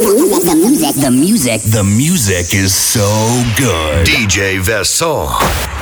The music, the music, The music is so good. DJ Vincent.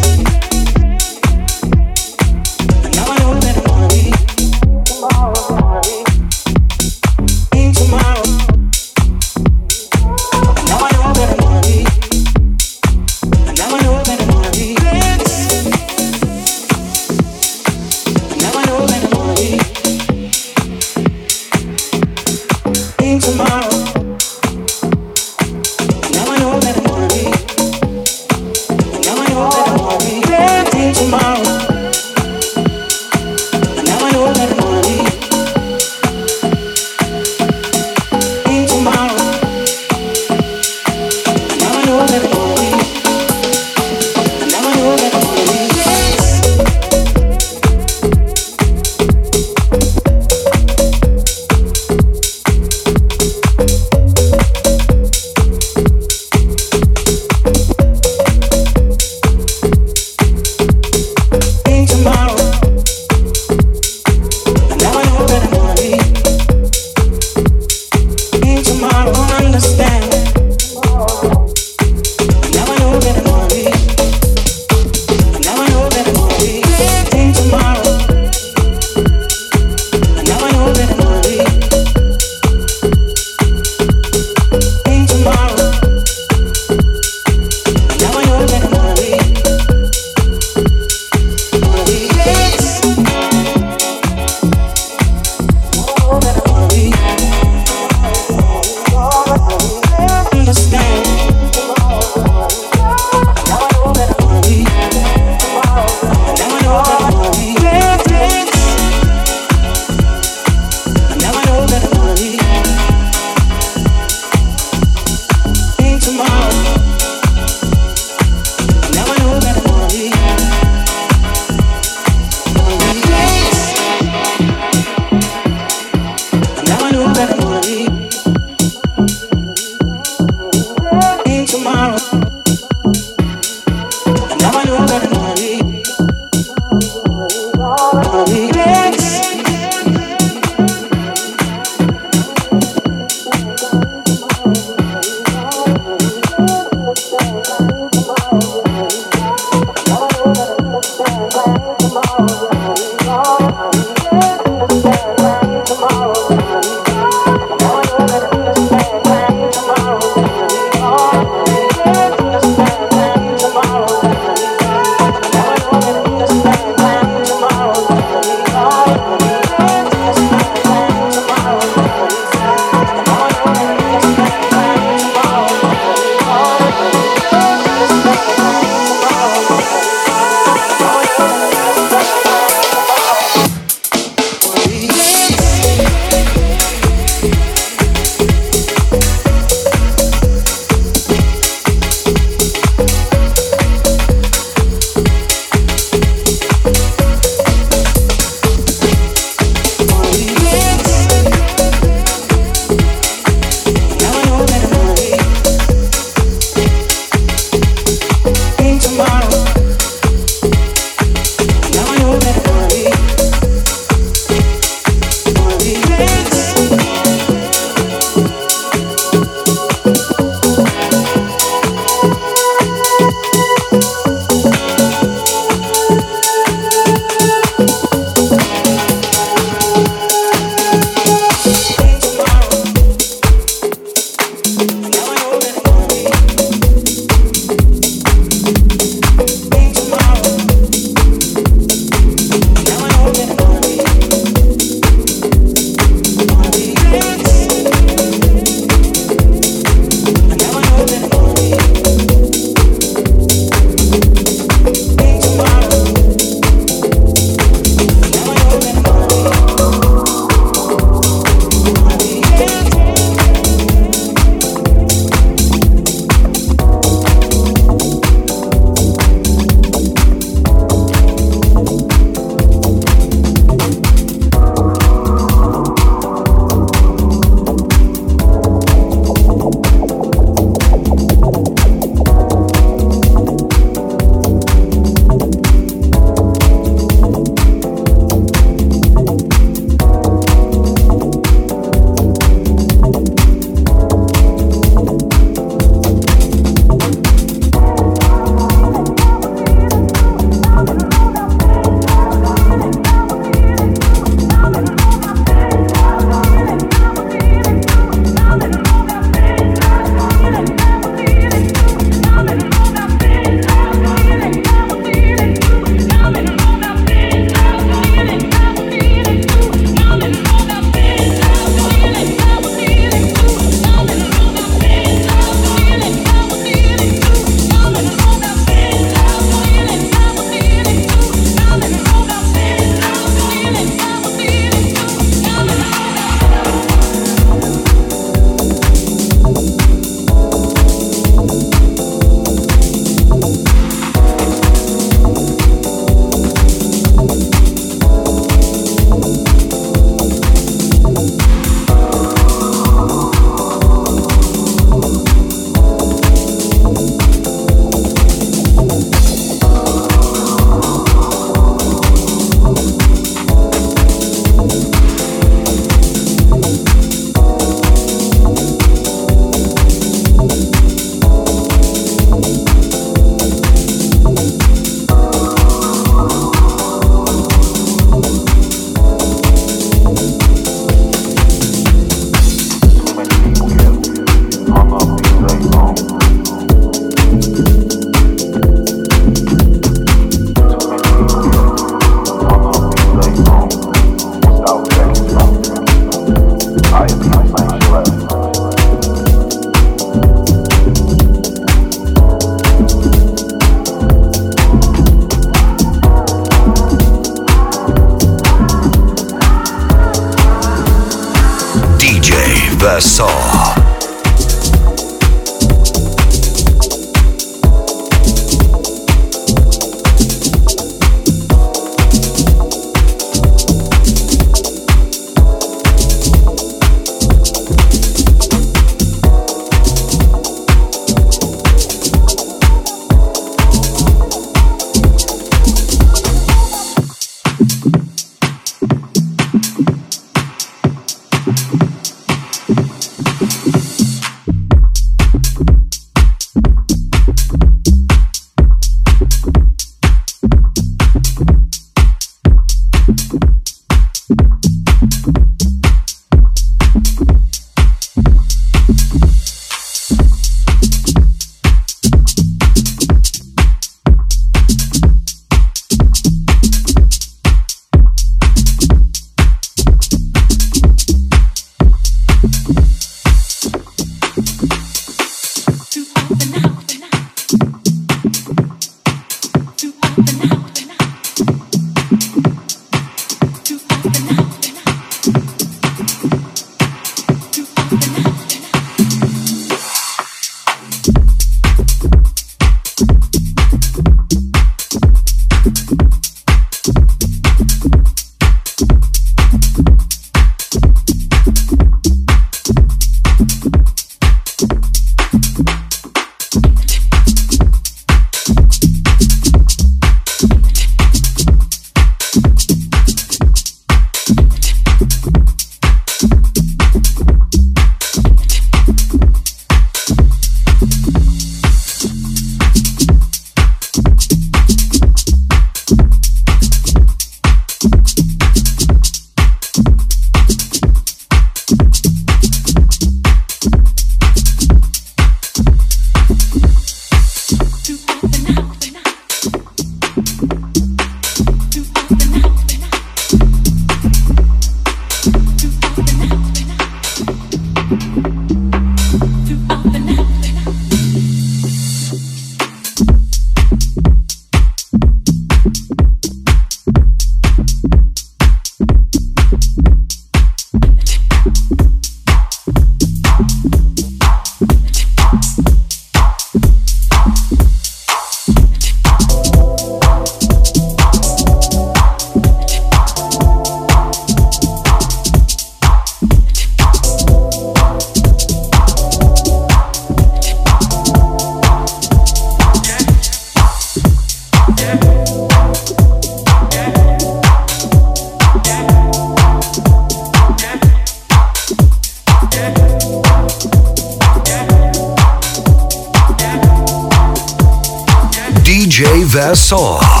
DJ Vassal.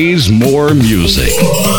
plays more music.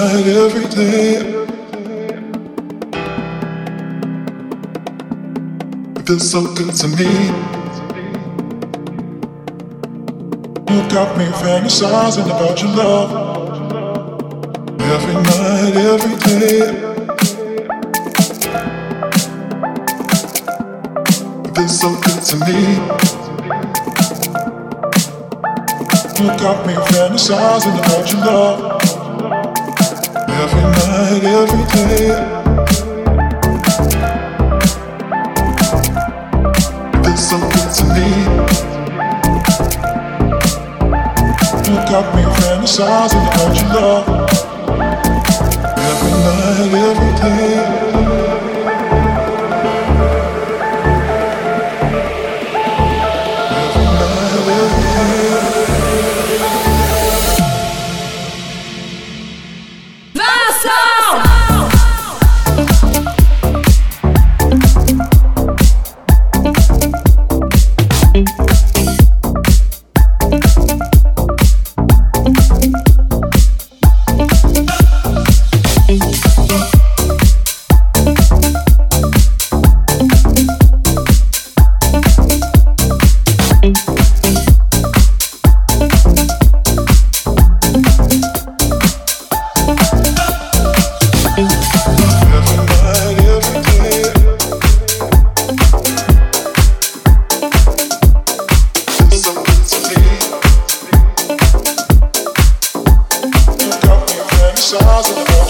Night, every day. It feels so good to me. You got me fantasizing about your love. Every night, every day. It feels so good to me. You got me fantasizing about your love. Every night, every day. It feels so good to me. You got me fantasizing about your love. stars and the.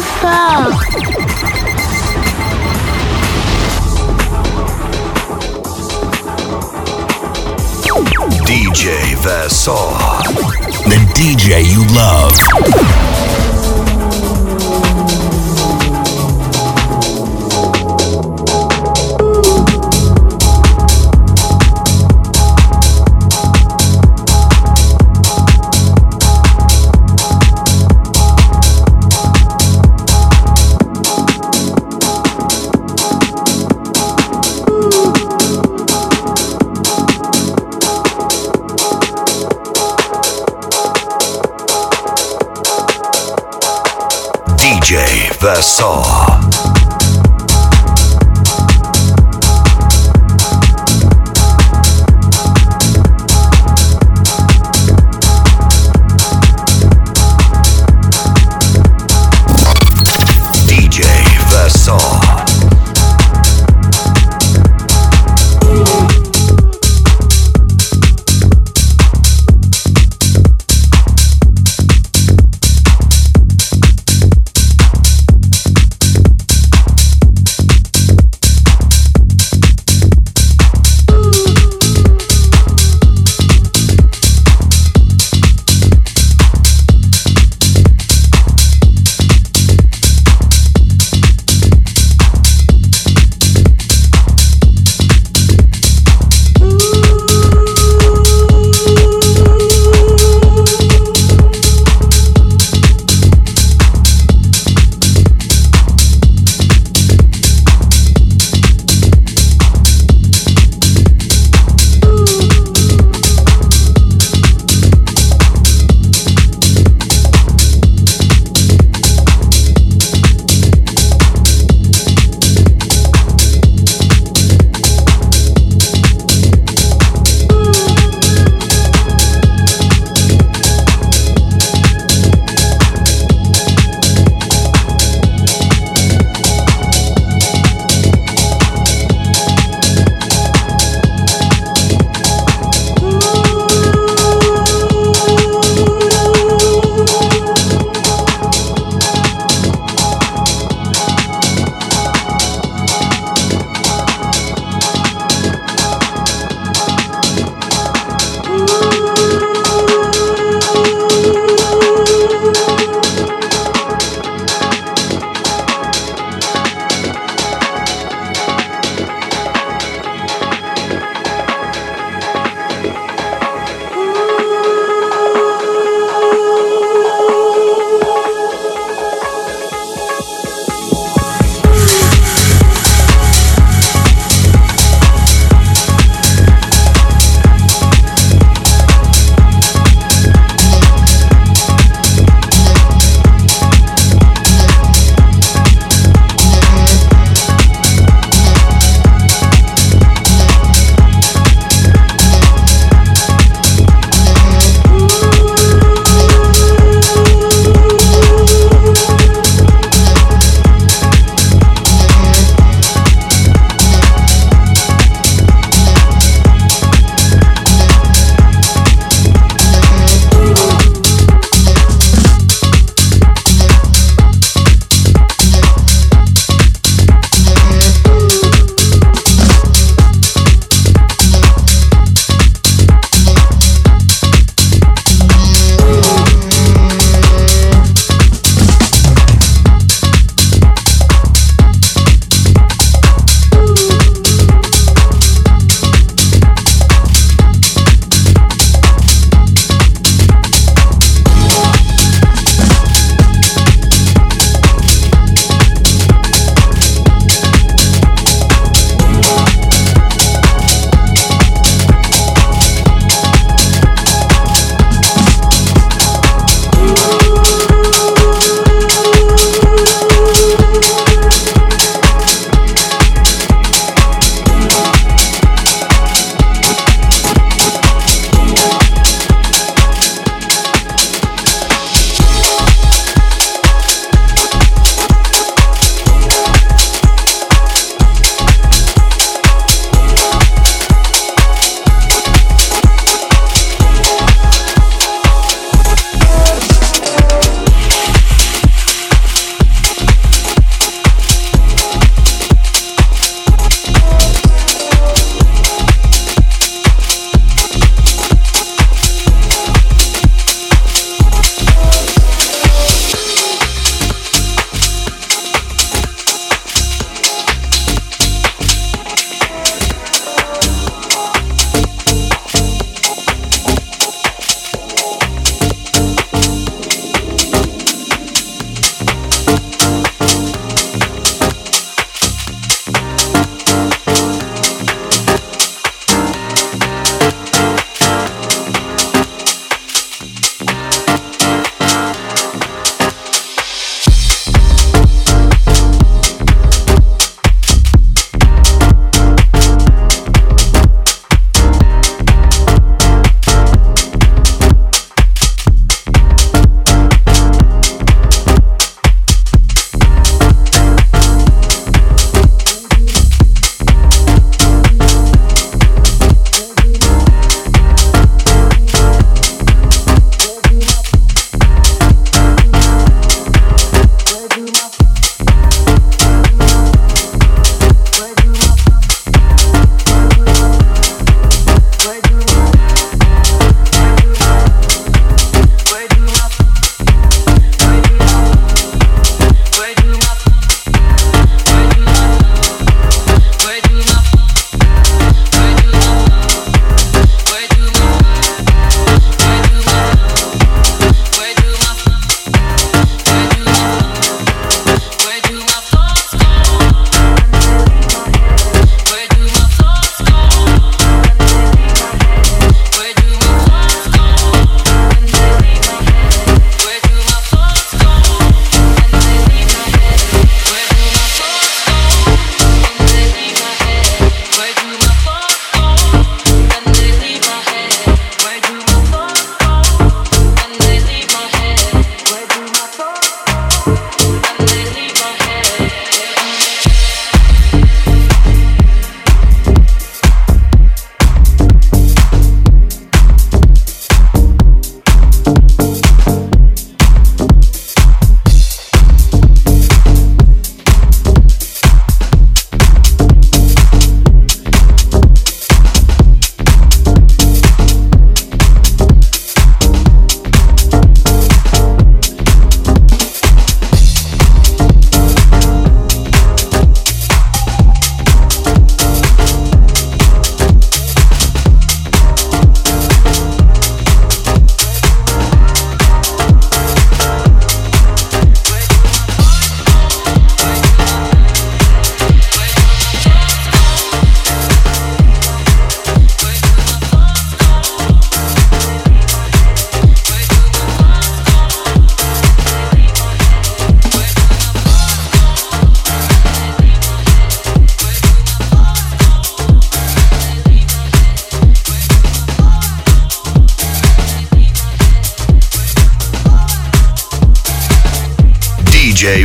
Trop DJ Vincent. The DJ you love. DJ Vincent.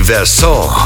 Universal.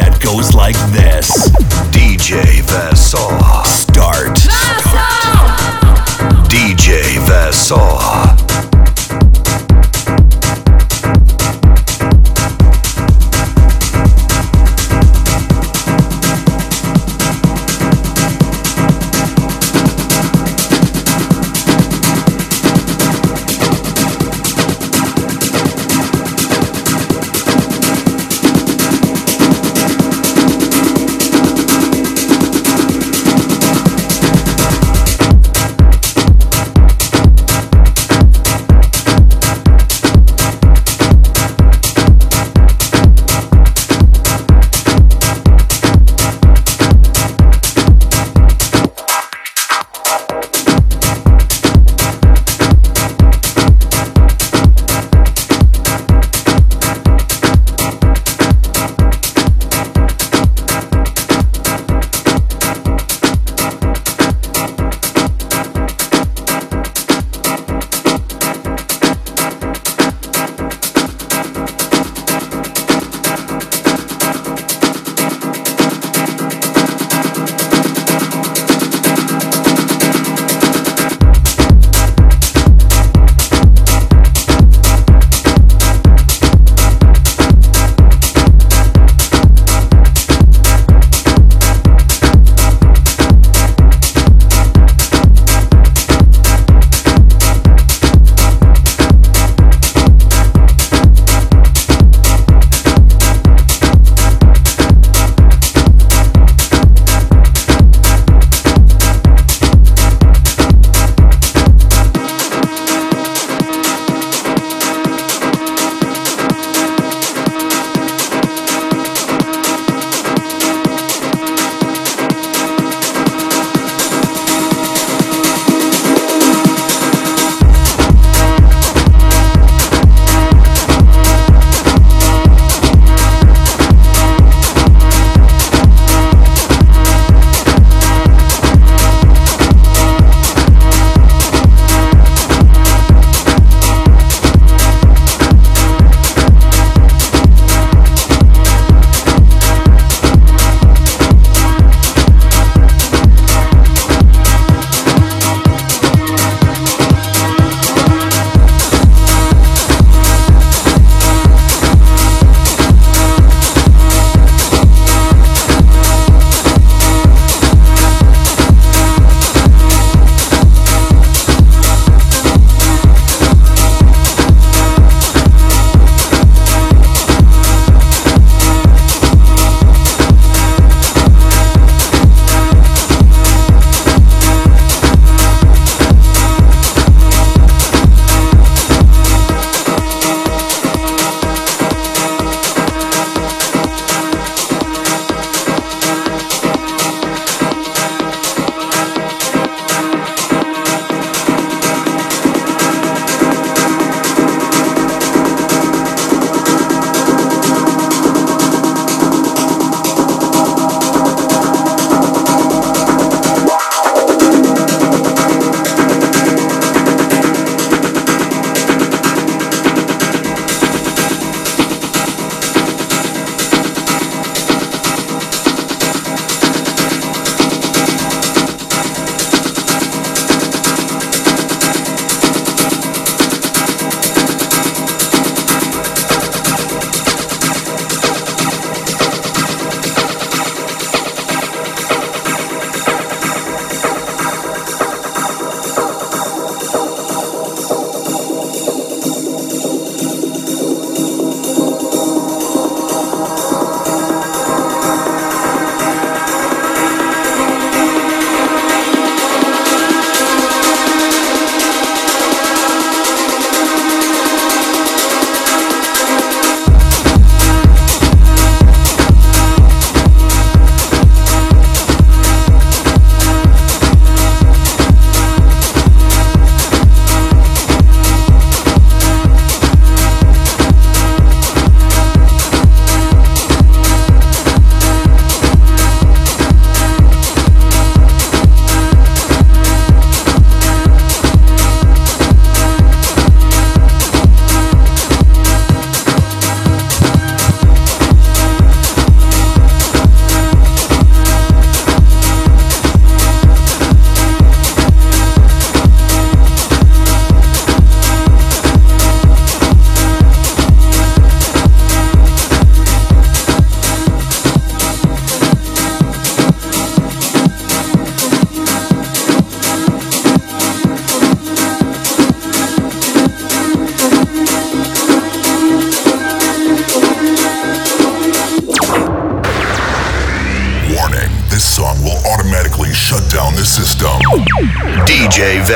DJ goes like this. DJ Vassar. Start. DJ Vassar.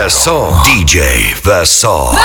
Vassal. DJ. Vassal!